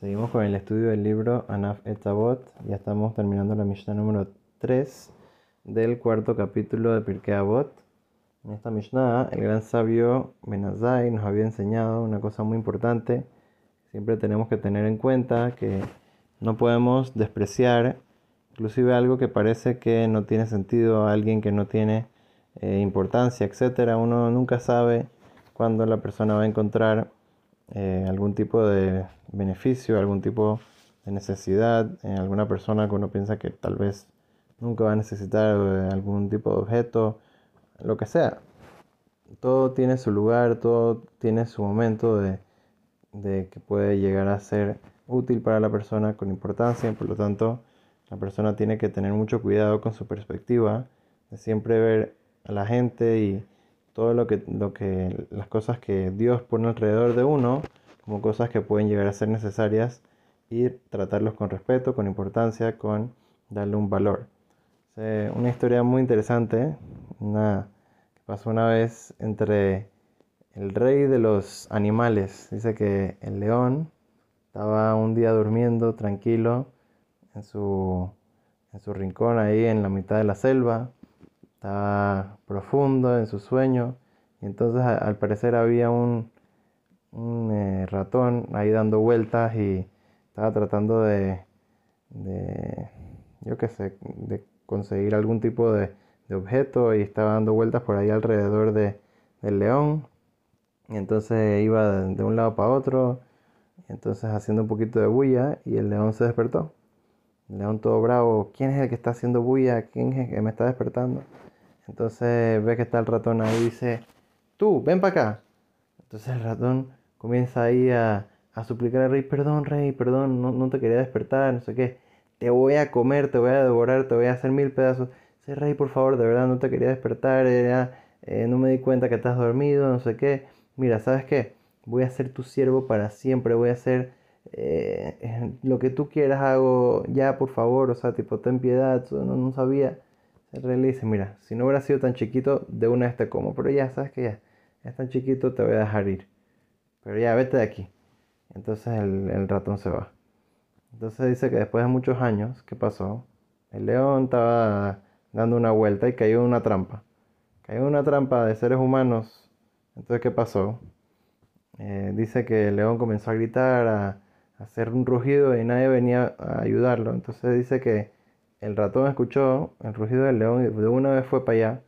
Seguimos con el estudio del libro Anaf Etzavot. Ya estamos terminando la Mishnah número 3 del cuarto capítulo de Pirkei Avot. En esta Mishnah, el gran sabio Benazai nos había enseñado una cosa muy importante. Siempre tenemos que tener en cuenta que no podemos despreciar inclusive algo que parece que no tiene sentido, alguien que no tiene eh, importancia, etc. Uno nunca sabe cuándo la persona va a encontrar eh, algún tipo de beneficio, algún tipo de necesidad en alguna persona que uno piensa que tal vez nunca va a necesitar eh, algún tipo de objeto, lo que sea. Todo tiene su lugar, todo tiene su momento de, de que puede llegar a ser útil para la persona con importancia, por lo tanto la persona tiene que tener mucho cuidado con su perspectiva, de siempre ver a la gente y todo lo que, lo que, las cosas que Dios pone alrededor de uno, como cosas que pueden llegar a ser necesarias, y tratarlos con respeto, con importancia, con darle un valor. una historia muy interesante, una, que pasó una vez entre el rey de los animales. Dice que el león estaba un día durmiendo tranquilo en su, en su rincón ahí en la mitad de la selva estaba profundo en su sueño y entonces al parecer había un, un eh, ratón ahí dando vueltas y estaba tratando de, de yo qué sé, de conseguir algún tipo de, de, objeto y estaba dando vueltas por ahí alrededor de, del león y entonces iba de, de un lado para otro y entonces haciendo un poquito de bulla y el león se despertó. León todo bravo, ¿quién es el que está haciendo bulla? ¿Quién es el que me está despertando? Entonces ve que está el ratón ahí y dice, tú, ven para acá. Entonces el ratón comienza ahí a, a suplicar al rey, perdón rey, perdón, no, te quería despertar, no sé qué. Te voy a comer, te voy a devorar, te voy a hacer mil pedazos. Dice, rey, por favor, de verdad no te quería despertar, eh, no me di cuenta que estás dormido, no sé qué. Mira, ¿sabes qué? Voy a ser tu siervo para siempre, voy a hacer eh, lo que tú quieras, hago ya, por favor, o sea, tipo, ten piedad, no, no sabía. El rey le dice, mira, si no hubiera sido tan chiquito, de una vez te como. Pero ya, sabes que ya, es tan chiquito, te voy a dejar ir. Pero ya, vete de aquí. Entonces el, ratón se va. Entonces dice que después de muchos años, ¿qué pasó? El león estaba dando una vuelta y cayó en una trampa. Cayó en una trampa de seres humanos. Entonces, ¿qué pasó? Eh, dice que el león comenzó a gritar, a hacer un rugido y nadie venía a ayudarlo. Entonces dice que el ratón escuchó el rugido del león y de una vez fue para allá.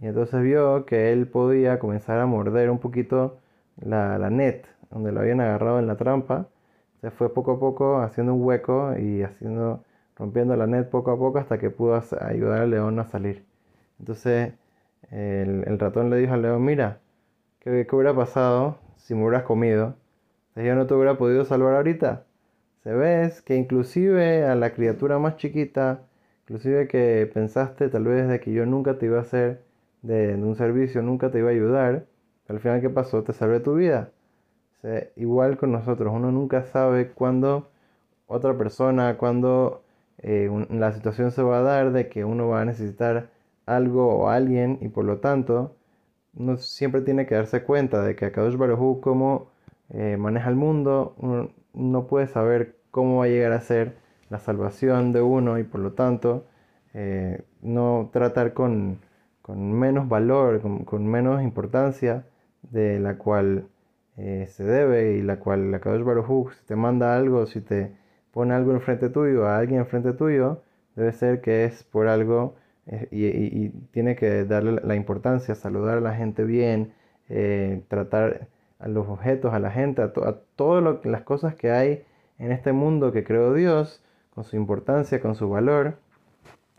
Y entonces vio que él podía comenzar a morder un poquito la, la net donde lo habían agarrado en la trampa. Se fue poco a poco haciendo un hueco y haciendo, rompiendo la net poco a poco hasta que pudo ayudar al león a salir. Entonces el, ratón le dijo al león, mira, ¿qué, ¿qué, hubiera pasado si me hubieras comido? Yo no te hubiera podido salvar ahorita. Se ves que inclusive a la criatura más chiquita, inclusive que pensaste tal vez de que yo nunca te iba a hacer de, un servicio, nunca te iba a ayudar, al final ¿qué pasó? Te salvé tu vida. igual con nosotros, uno nunca sabe cuándo otra persona, cuándo eh, la situación se va a dar de que uno va a necesitar algo o alguien y por lo tanto uno siempre tiene que darse cuenta de que a Kadosh Baruj como eh, maneja el mundo, uno no puede saber cómo va a llegar a ser la salvación de uno y por lo tanto eh, no tratar con, menos valor, con, menos importancia de la cual eh, se debe y la cual la Kadosh Baruj si te manda algo, si te pone algo enfrente tuyo, a alguien enfrente tuyo, debe ser que es por algo y, tiene que darle la importancia, saludar a la gente bien, tratar a los objetos, a la gente, a, todas las cosas que hay en este mundo que creó Dios, con su importancia, con su valor.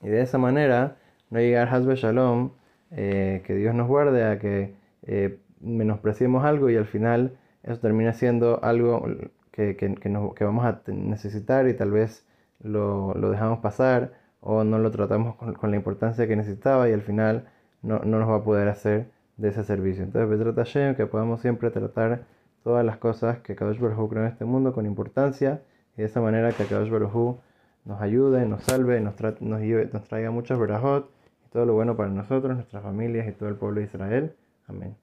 Y de esa manera no llegar a Hasbe Shalom, eh, que Dios nos guarde a que eh, menospreciemos algo y al final eso termina siendo algo que, que, vamos a necesitar y tal vez lo, dejamos pasar o no lo tratamos con, la importancia que necesitaba y al final no, no nos va a poder hacer de ese servicio. Entonces, trata Hashem, que podamos siempre tratar todas las cosas que Kadosh Baruj creó en este mundo con importancia y de esa manera que Kadosh Baruj nos ayude, nos salve, nos, nos, nos traiga muchos verajot y todo lo bueno para nosotros, nuestras familias y todo el pueblo de Israel. Amén.